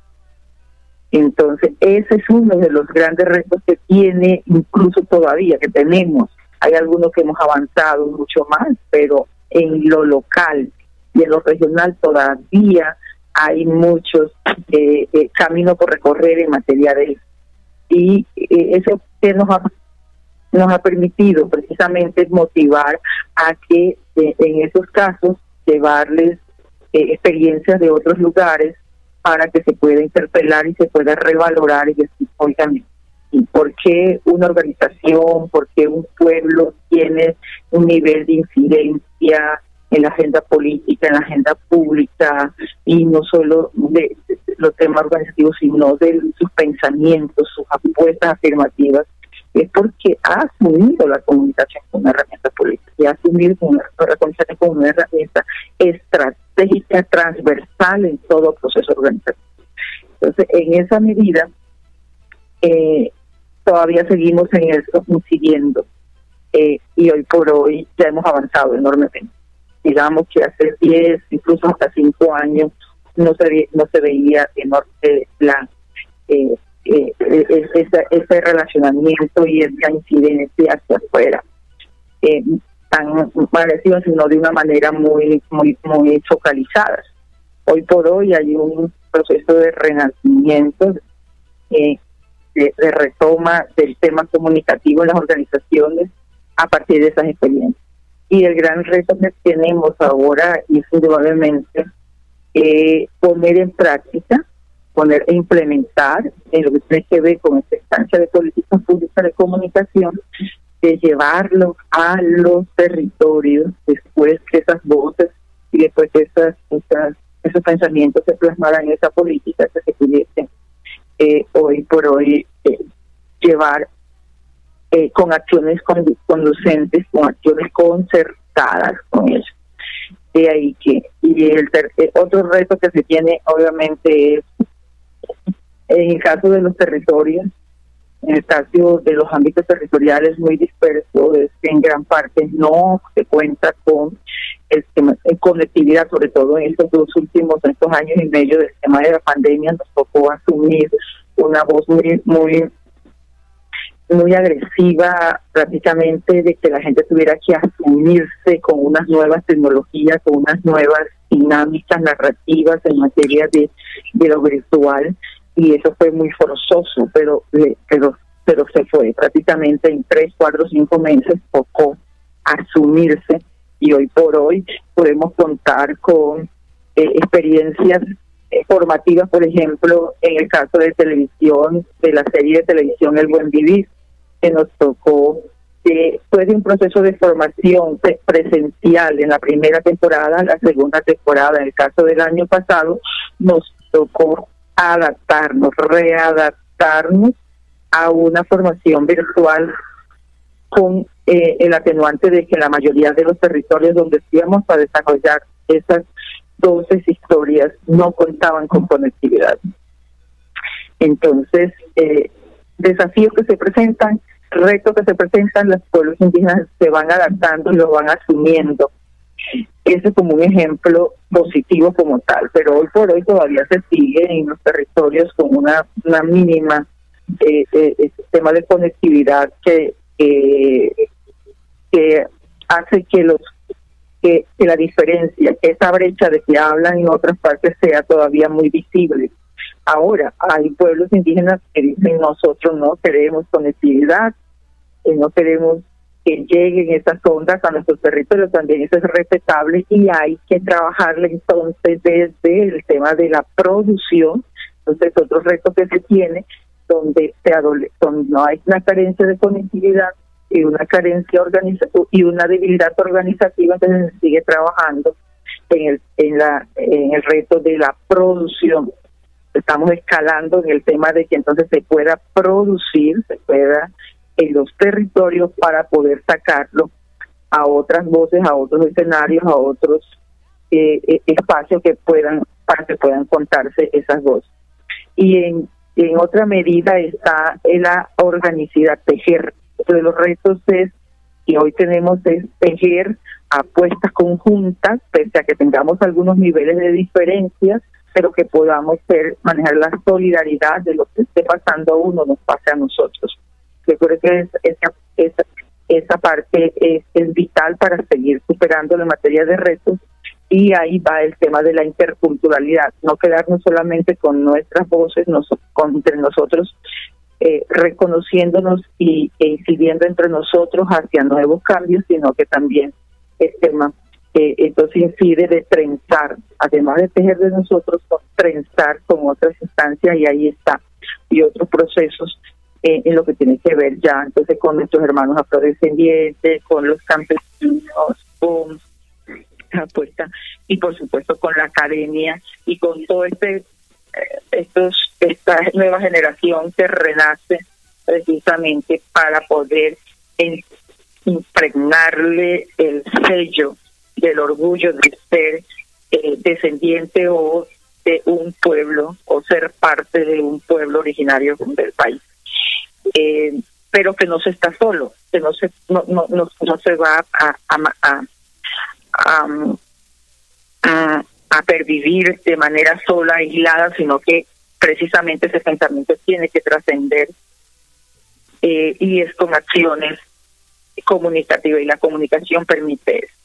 [SPEAKER 10] Entonces, ese es uno de los grandes retos que tiene, incluso todavía, que tenemos. Hay algunos que hemos avanzado mucho más, pero en lo local y en lo regional todavía hay muchos eh, eh, caminos por recorrer en materia de eso. Y eh, eso que nos ha, nos ha permitido precisamente motivar a que en esos casos llevarles experiencias de otros lugares para que se pueda interpelar y se pueda revalorar y decir, oigan, ¿y por qué una organización, por qué un pueblo tiene un nivel de incidencia en la agenda política, en la agenda pública, y no solo de, los temas organizativos, sino de sus pensamientos, sus apuestas afirmativas, es porque ha asumido la comunicación como una herramienta política y ha asumido la comunicación como una herramienta estratégica transversal en todo proceso organizativo. Entonces, en esa medida, eh, todavía seguimos en eso, incidiendo, eh, y hoy por hoy ya hemos avanzado enormemente digamos que hace 10, incluso hasta 5 años, no se, no se veía enorme la, eh, eh, ese, ese, relacionamiento y esa incidencia hacia afuera. Eh, tan parecido, sino de una manera muy, muy, muy focalizada. Hoy por hoy hay un proceso de renacimiento, eh, de retoma del tema comunicativo en las organizaciones a partir de esas experiencias. Y el gran reto que tenemos ahora es indudablemente eh, poner en práctica, poner e implementar en lo que tiene que ver con esta instancia de política pública de comunicación, de llevarlo a los territorios después que esas voces y después que esas, esos pensamientos se plasmaran en esa política que se pudiesen eh, hoy por hoy eh, llevar eh, con acciones conducentes, con acciones concertadas con ellos. De ahí que, y el, eh, otro reto que se tiene obviamente es, en el caso de los territorios, en el caso de los ámbitos territoriales muy dispersos, es que en gran parte no se cuenta con el tema, en conectividad, sobre todo en estos dos últimos, estos años y medio del tema de la pandemia, nos tocó asumir una voz muy, muy muy agresiva prácticamente de que la gente tuviera que asumirse con unas nuevas tecnologías, con unas nuevas dinámicas narrativas en materia de, de lo virtual y eso fue muy forzoso, pero pero pero se fue. Prácticamente en tres, cuatro, cinco meses tocó asumirse y hoy por hoy podemos contar con eh, experiencias formativas, por ejemplo, en el caso de televisión, de la serie de televisión El Buen Vivir, que nos tocó después de un proceso de formación presencial en la primera temporada, la segunda temporada, en el caso del año pasado, nos tocó adaptarnos, readaptarnos a una formación virtual con eh, el atenuante de que la mayoría de los territorios donde íbamos a desarrollar esas 12 historias no contaban con conectividad. Entonces, eh, desafíos que se presentan retos que se presentan, los pueblos indígenas se van adaptando y lo van asumiendo. Ese es como un ejemplo positivo como tal, pero hoy por hoy todavía se sigue en los territorios con una, una mínima eh, eh, sistema de conectividad que, que hace que los que, que la diferencia, que esa brecha de que hablan en otras partes sea todavía muy visible. Ahora, hay pueblos indígenas que dicen nosotros no queremos conectividad, que no queremos que lleguen esas ondas a nuestro territorio, también eso es respetable y hay que trabajarle entonces desde el tema de la producción, entonces otro reto que se tiene donde se donde no hay una carencia de conectividad y una carencia organizativa y una debilidad organizativa, entonces se sigue trabajando en el en la en el reto de la producción. Estamos escalando en el tema de que entonces se pueda producir, se pueda en los territorios para poder sacarlo a otras voces, a otros escenarios, a otros eh, eh, espacios que puedan, para que puedan contarse esas voces. Y en, en otra medida está la organicidad, tejer. Uno de los retos es que hoy tenemos es tejer apuestas conjuntas, pese a que tengamos algunos niveles de diferencias, pero que podamos ser, manejar la solidaridad de lo que esté pasando a uno, nos pase a nosotros. Yo creo que es, esa, esa, esa parte es, es vital para seguir superando la materia de retos. Y ahí va el tema de la interculturalidad, no quedarnos solamente con nuestras voces, nos, con, entre nosotros, eh, reconociéndonos y, e incidiendo entre nosotros hacia nuevos cambios, sino que también el tema eh, entonces incide de trenzar, además de tejer de nosotros, trenzar con otras instancias y ahí está, y otros procesos eh, en lo que tiene que ver ya entonces con nuestros hermanos afrodescendientes, con los campesinos, con la puesta y por supuesto con la academia y con todo este eh, estos esta nueva generación que renace precisamente para poder impregnarle el sello del orgullo de ser eh, descendiente o de un pueblo o ser parte de un pueblo originario del país. Eh, pero que no se está solo, que no se no, no, no, se va a, a, a, a, pervivir de manera sola, aislada, sino que precisamente ese pensamiento tiene que trascender eh, y es con acciones comunicativas y la comunicación permite eso.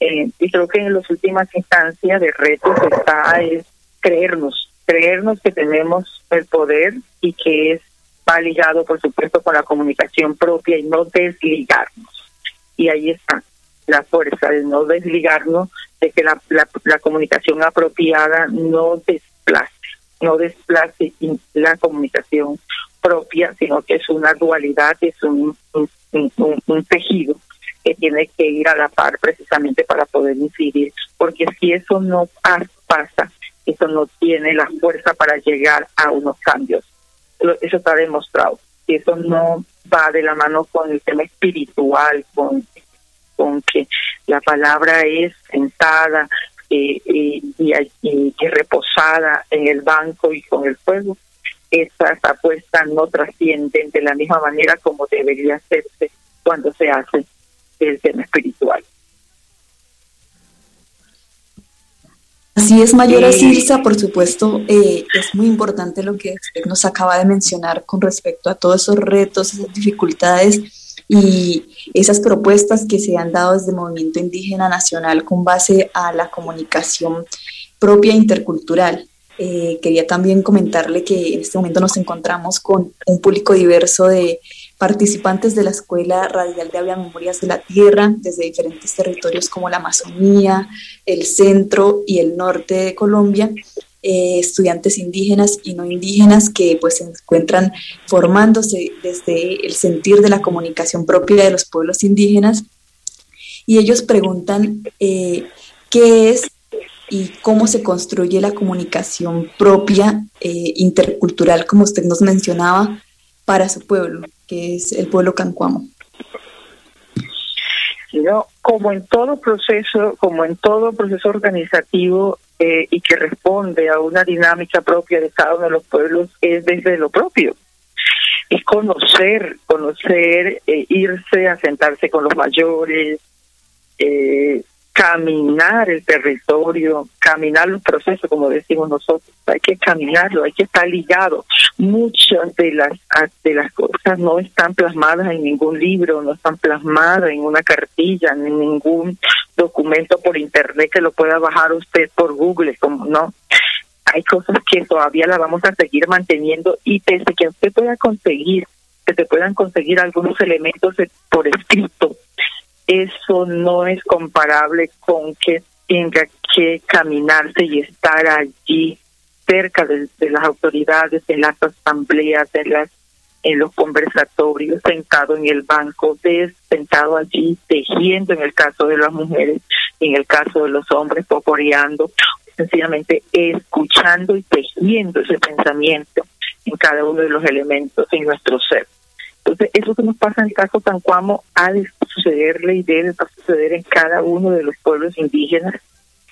[SPEAKER 10] Eh, y creo que en las últimas instancias de retos está es creernos, creernos que tenemos el poder y que es va ligado, por supuesto, con la comunicación propia y no desligarnos. Y ahí está la fuerza de no desligarnos, de que la, la, comunicación apropiada no desplace, no desplace la comunicación propia, sino que es una dualidad, es un, un tejido que tiene que ir a la par precisamente para poder incidir, porque si eso no pasa, eso no tiene la fuerza para llegar a unos cambios eso está demostrado. Y eso no va de la mano con el tema espiritual, con, con que la palabra es sentada eh, y, y, reposada en el banco y con el fuego. Esas apuestas no trascienden de la misma manera como debería hacerse cuando se hace el tema espiritual.
[SPEAKER 4] Así es, Mayora Cirsa, por supuesto, eh, es muy importante lo que usted nos acaba de mencionar con respecto a todos esos retos, esas dificultades y esas propuestas que se han dado desde el movimiento indígena nacional con base a la comunicación propia intercultural. Eh, quería también comentarle que en este momento nos encontramos con un público diverso de participantes de la Escuela Radial de Avia Memorias de la Tierra desde diferentes territorios como la Amazonía, el centro y el norte de Colombia, eh, estudiantes indígenas y no indígenas que pues se encuentran formándose desde el sentir de la comunicación propia de los pueblos indígenas. Y ellos preguntan eh, qué es y cómo se construye la comunicación propia eh, intercultural, como usted nos mencionaba, para su pueblo que es el pueblo cancuamo.
[SPEAKER 10] como en todo proceso, como en todo proceso organizativo eh, y que responde a una dinámica propia de cada uno de los pueblos, es desde lo propio. Es conocer, conocer, eh, irse a sentarse con los mayores, eh, caminar el territorio, caminar los procesos, como decimos nosotros, hay que caminarlo, hay que estar ligado. Muchas de las de las cosas no están plasmadas en ningún libro, no están plasmadas en una cartilla, en ningún documento por internet que lo pueda bajar usted por Google, como no. Hay cosas que todavía las vamos a seguir manteniendo y desde que usted pueda conseguir, que se puedan conseguir algunos elementos por escrito, eso no es comparable con que tenga que caminarse y estar allí cerca de, las autoridades, en las asambleas, en las en los conversatorios, sentado en el banco, sentado allí tejiendo en el caso de las mujeres, en el caso de los hombres pocoreando, sencillamente escuchando y tejiendo ese pensamiento en cada uno de los elementos en nuestro ser. Entonces, eso que nos pasa en el caso Tancuamo ha de sucederle y debe suceder en cada uno de los pueblos indígenas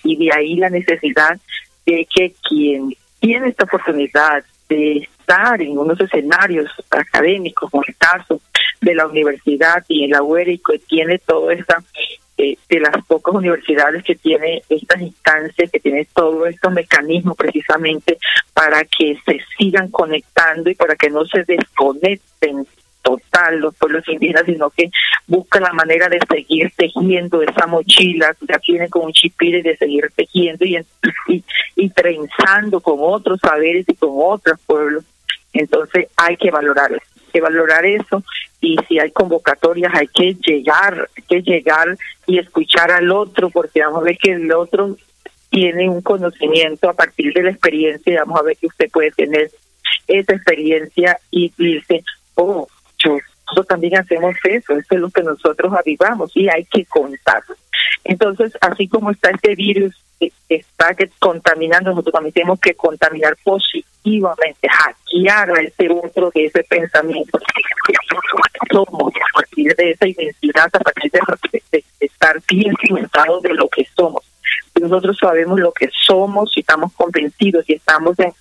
[SPEAKER 10] y de ahí la necesidad de que quien tiene esta oportunidad de estar en unos escenarios académicos, como el caso de la universidad y en la UERI, que tiene toda esta, eh, de las pocas universidades que tiene estas instancias, que tiene todos estos mecanismos precisamente para que se sigan conectando y para que no se desconecten total los pueblos indígenas, sino que busca la manera de seguir tejiendo esa mochila, ya tiene como un chipire de seguir tejiendo y, y, y trenzando con otros saberes y con otros pueblos. Entonces hay que valorar eso, hay que valorar eso y si hay convocatorias hay que llegar, hay que llegar y escuchar al otro porque vamos a ver que el otro tiene un conocimiento a partir de la experiencia y vamos a ver que usted puede tener esa experiencia y dice, oh, nosotros también hacemos eso, eso es lo que nosotros avivamos y hay que contar. Entonces, así como está este virus que está contaminando, nosotros también tenemos que contaminar positivamente, hackear a ese otro de ese pensamiento. Somos a partir de esa identidad, a partir de, estar bien cimentados de lo que somos. Nosotros sabemos lo que somos y estamos convencidos y estamos en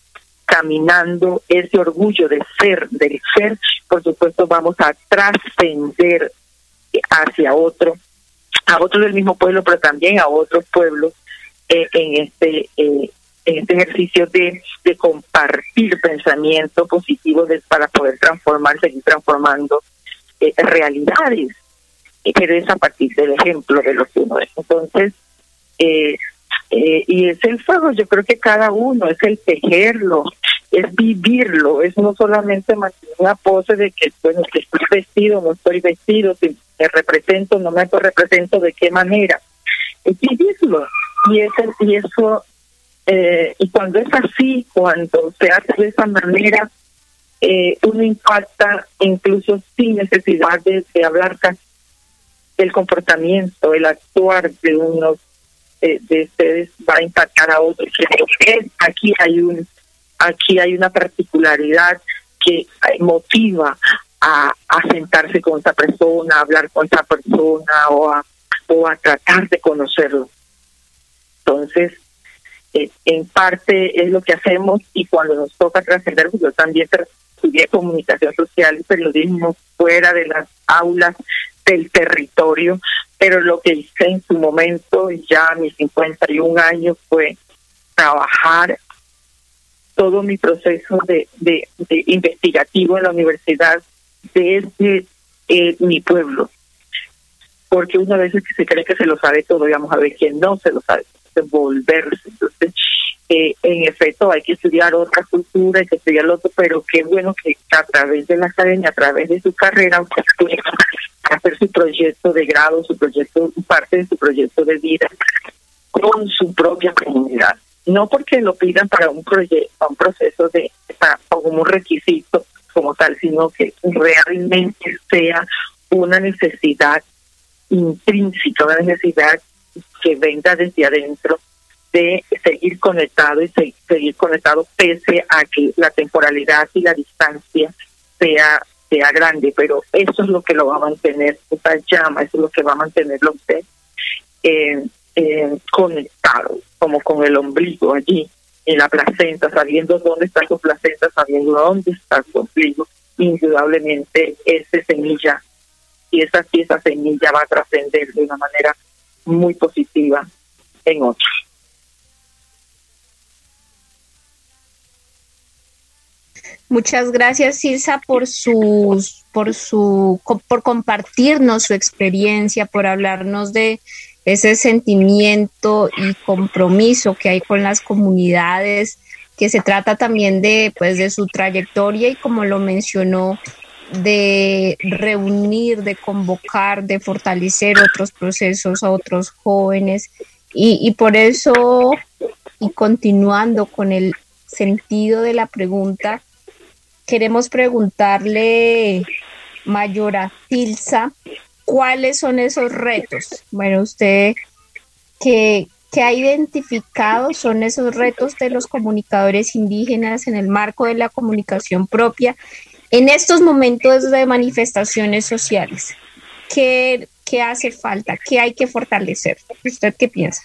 [SPEAKER 10] caminando ese orgullo de ser, del ser, por supuesto vamos a trascender hacia otro, a otro del mismo pueblo, pero también a otros pueblos eh, en este eh, en este ejercicio de, de compartir pensamientos positivos para poder transformar, seguir transformando eh, realidades, pero es a partir del ejemplo de los uno Entonces, eh, eh, y es el fuego, yo creo que cada uno, es el tejerlo, es vivirlo, es no solamente mantener una pose de que, bueno, que estoy vestido, no estoy vestido, si me represento, no me represento, de qué manera, es vivirlo. Y, ese, y eso, eh, y cuando es así, cuando se hace de esa manera, eh, uno impacta incluso sin necesidad de, de hablar el comportamiento, el actuar de unos de, ustedes va a impactar a otros. Aquí hay un aquí hay una particularidad que motiva a, sentarse con esa persona, a hablar con esa persona o a, o a tratar de conocerlo. Entonces, eh, en parte es lo que hacemos y cuando nos toca trascender, pues yo también estudié comunicación social y periodismo fuera de las aulas del territorio, pero lo que hice en su momento, ya a mis 51 años, fue trabajar todo mi proceso de, de, investigativo en la universidad desde eh, mi pueblo. Porque una vez que se cree que se lo sabe todo, vamos a ver que no se lo sabe, volverse. Entonces, eh, en efecto, hay que estudiar otra cultura, hay que estudiar otro, pero qué bueno que a través de la academia, a través de su carrera, usted hacer su proyecto de grado, su proyecto, parte de su proyecto de vida con su propia comunidad. No porque lo pidan para un proyecto, un proceso de, para, un requisito como tal, sino que realmente sea una necesidad intrínseca, una necesidad que venga desde adentro de seguir conectado y seguir conectado pese a que la temporalidad y la distancia sea sea grande, pero eso es lo que lo va a mantener, esa llama, eso es lo que va a mantenerlo usted eh, conectado, como con el ombligo allí, en la placenta, sabiendo dónde está su placenta, sabiendo dónde está su ombligo, indudablemente esa semilla y esa, esa semilla va a trascender de una manera muy positiva en otros.
[SPEAKER 2] Muchas gracias, Silsa, por sus, por su, por compartirnos su experiencia, por hablarnos de ese sentimiento y compromiso que hay con las comunidades, que se trata también de, pues, de su trayectoria y como lo mencionó, de reunir, de convocar, de fortalecer otros procesos a otros jóvenes. Y, por eso, y continuando con el sentido de la pregunta, queremos preguntarle, Mayora Tilsa, ¿cuáles son esos retos? Bueno, usted que que ha identificado son esos retos de los comunicadores indígenas en el marco de la comunicación propia en estos momentos de manifestaciones sociales. ¿Qué, qué hace falta? ¿Qué hay que fortalecer? ¿Usted qué piensa?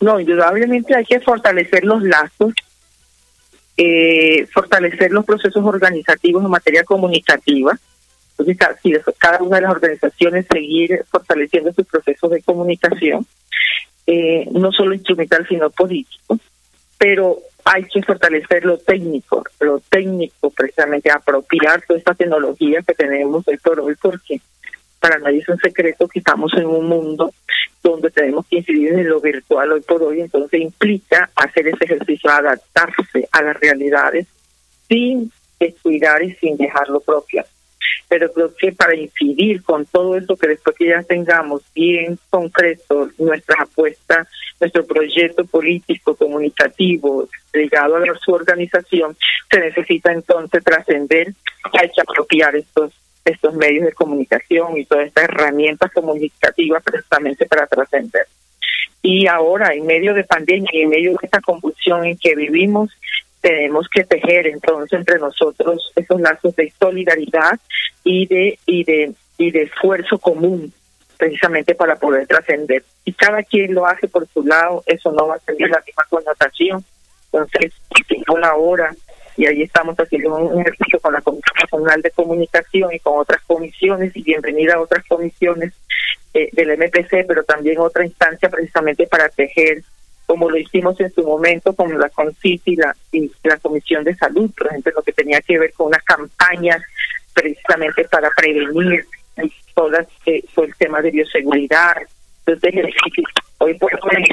[SPEAKER 10] No, indudablemente hay que fortalecer los lazos, eh, fortalecer los procesos organizativos en materia comunicativa. Entonces, cada una de las organizaciones seguir fortaleciendo sus procesos de comunicación eh, no solo instrumental, sino político, pero hay que fortalecer lo técnico, lo técnico, precisamente apropiar toda esta tecnología que tenemos hoy por hoy, porque para nadie es un secreto que estamos en un mundo donde tenemos que incidir en lo virtual hoy por hoy, entonces implica hacer ese ejercicio, adaptarse a las realidades sin descuidar y sin dejar lo propio pero creo que para incidir con todo eso que después que ya tengamos bien concreto nuestra apuesta, nuestro proyecto político, comunicativo, ligado a su organización, se necesita entonces trascender, hay que apropiar estos estos medios de comunicación y todas estas herramientas comunicativas precisamente para trascender. Y ahora, en medio de pandemia y en medio de esta convulsión en que vivimos, tenemos que tejer entonces entre nosotros esos lazos de solidaridad y de y de y de esfuerzo común precisamente para poder trascender. Y cada quien lo hace por su lado, eso no va a tener la misma connotación. Entonces, la hora y ahí estamos haciendo un ejercicio con la Comisión Nacional de Comunicación y con otras comisiones y bienvenida a otras comisiones eh, del MPC, pero también otra instancia precisamente para tejer como lo hicimos en su momento con la CONCIT y la, y la Comisión de Salud, por ejemplo, lo que tenía que ver con unas campañas precisamente para prevenir todo, eh, todo el tema de bioseguridad. Entonces, hoy por hoy,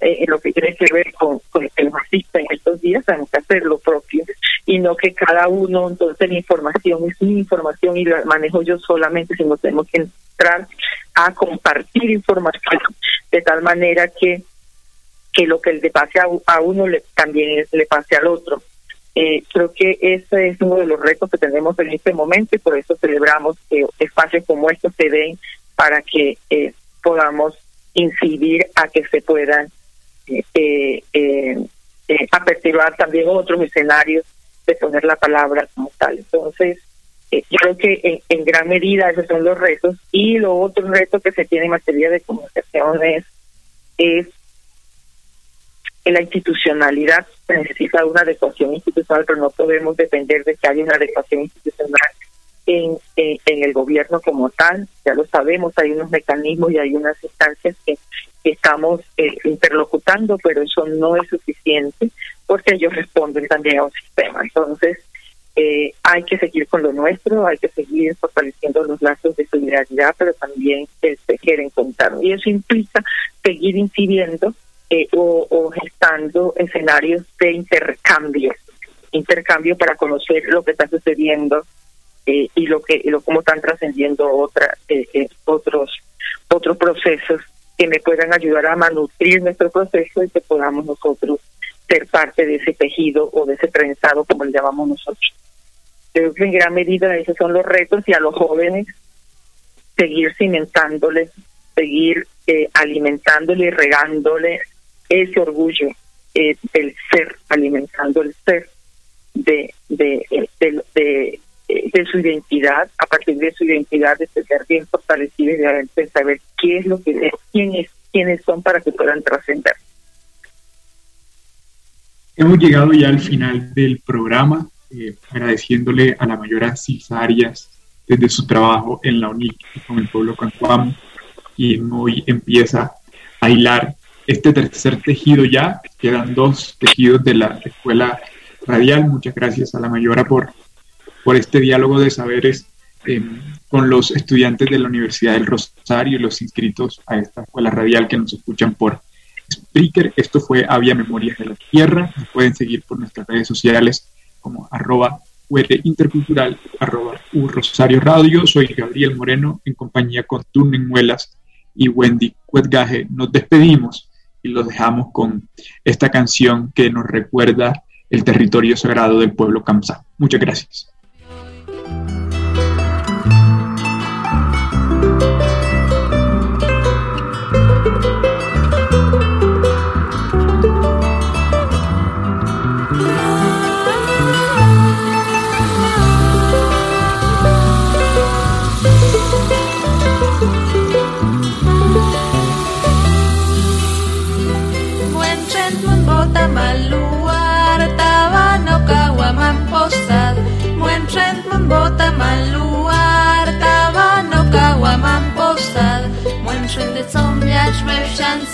[SPEAKER 10] en lo que tiene que ver con, con el que nos asista en estos días, tenemos que hacer lo propio y no que cada uno, entonces la información es mi información y la manejo yo solamente, sino tenemos que entrar a compartir información de tal manera que que lo que le pase a, uno le, también le pase al otro. Eh, creo que ese es uno de los retos que tenemos en este momento y por eso celebramos que espacios como estos se den para que eh, podamos incidir a que se puedan eh, eh, aperturar también otros escenarios de poner la palabra como tal. Entonces, yo creo que en, en, gran medida esos son los retos y lo otro reto que se tiene en materia de comunicación es, es la institucionalidad necesita una adecuación institucional, pero no podemos depender de que haya una adecuación institucional en, el gobierno como tal. Ya lo sabemos, hay unos mecanismos y hay unas instancias que, estamos eh, interlocutando, pero eso no es suficiente porque ellos responden también a un sistema. Entonces, eh, hay que seguir con lo nuestro, hay que seguir fortaleciendo los lazos de solidaridad, pero también el tejer en contar. Y eso implica seguir incidiendo eh, o, gestando escenarios de intercambio, intercambio para conocer lo que está sucediendo eh, y lo que lo cómo están trascendiendo otra, eh, otros otros procesos que me puedan ayudar a manutrir nuestro proceso y que podamos nosotros ser parte de ese tejido o de ese trenzado como le llamamos nosotros. Creo que en gran medida esos son los retos y a los jóvenes seguir cimentándoles, seguir eh, alimentándole y regándole ese orgullo eh, del ser, alimentando el ser de, de, de, de, de su identidad, a partir de su identidad, de ser bien fortalecido y de saber qué es lo que quiénes, quiénes son para que puedan trascender.
[SPEAKER 3] Hemos llegado ya al final del programa, eh, agradeciéndole a la mayora Cisarias desde su trabajo en la UNIC con el pueblo Cancuam, y hoy empieza a hilar este tercer tejido ya. Quedan dos tejidos de la escuela radial. Muchas gracias a la mayora por, por este diálogo de saberes em, con los estudiantes de la Universidad del Rosario y los inscritos a esta escuela radial que nos escuchan por Spreaker. Esto fue Avia Memorias de la Tierra. Nos pueden seguir por nuestras redes sociales como arroba intercultural, arroba Rosario Radio. Soy Gabriel Moreno en compañía con Tunen Muelas y Wendy Cuetgaje. Nos despedimos y los dejamos con esta canción que nos recuerda el territorio sagrado del pueblo Kamsá. Muchas gracias.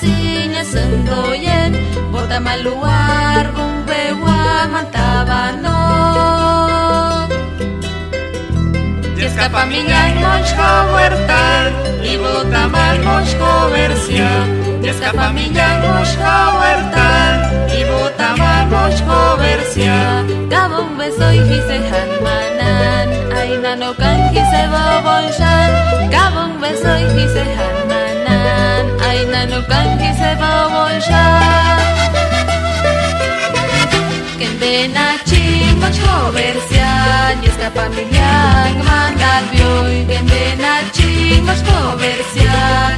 [SPEAKER 6] Sinya sendoyen Bota maluar Bumbewa
[SPEAKER 11] huertal y bota mal mochko versia. Escapa minyak mochko huertal y bota mal mochko versia.
[SPEAKER 6] Gabon besoy hise hanmanan, aina no kan hise bobonshan. Gabon besoy hise hanmanan, aina no kan hise bobonshan. Kendena chimochko versia, y escapa minyak mandal bioy. Kendena chimochko versia,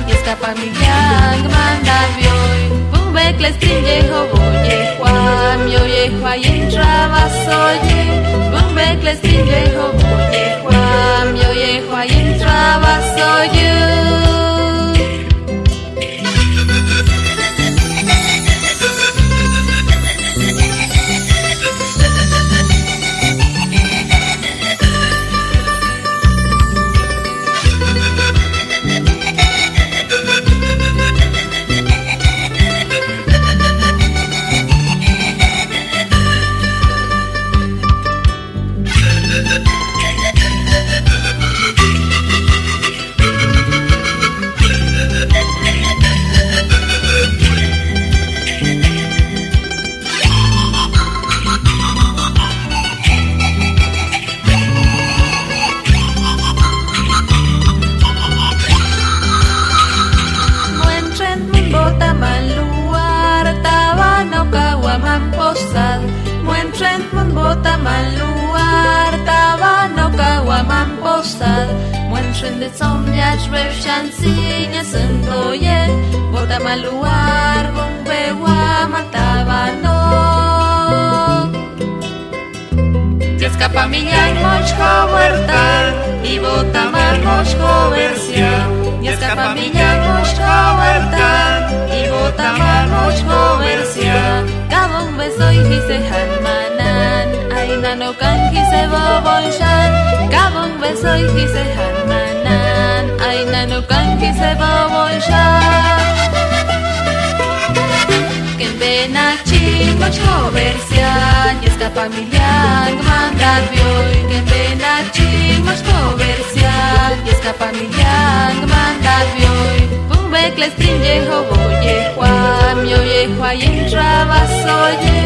[SPEAKER 6] y escapa minyak mandal bioy. Bumbek les tinyejo boye juam, yo ye juayen trabasoye. Bumbek les tinyejo boye juam, yo ye juayen trabasoye. Besoy hise hanmanan Aina no kan hise bobonshan Gabon besoy hise hanmanan Aina no kan hise bobonshan Kendena chimochko versian Y escapa milian mandat bioy. Kendena chimochko versian Y escapa milian mandat bioy Bumbek les trinyejo boye juam Yo ye juayen trabasoye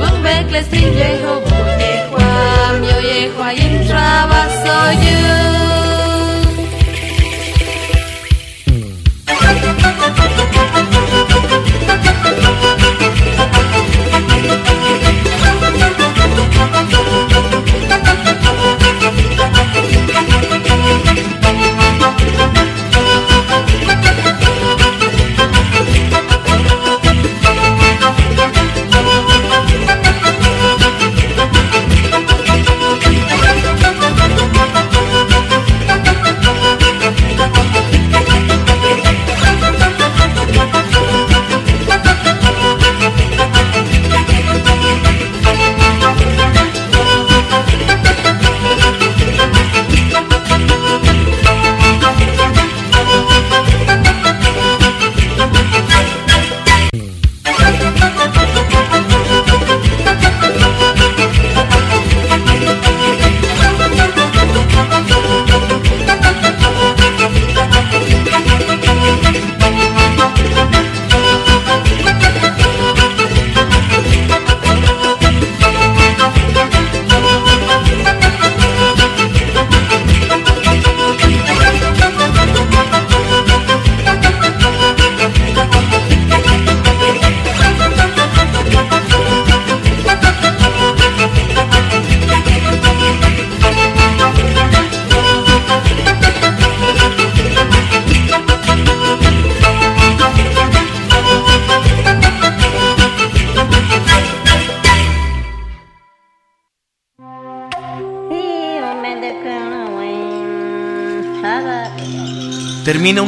[SPEAKER 6] Bumbek les trinyejo boye juam Yo ye juayen trabasoye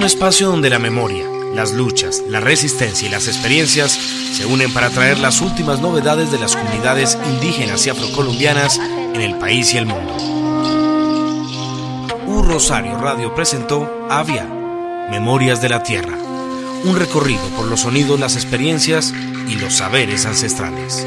[SPEAKER 1] espacio donde la memoria, las luchas, la resistencia y las experiencias se unen para traer las últimas novedades de las comunidades indígenas y afrocolombianas en el país y el mundo. Un Rosario Radio presentó Avia, Memorias de la Tierra. Un recorrido por los sonidos, las experiencias y los saberes ancestrales.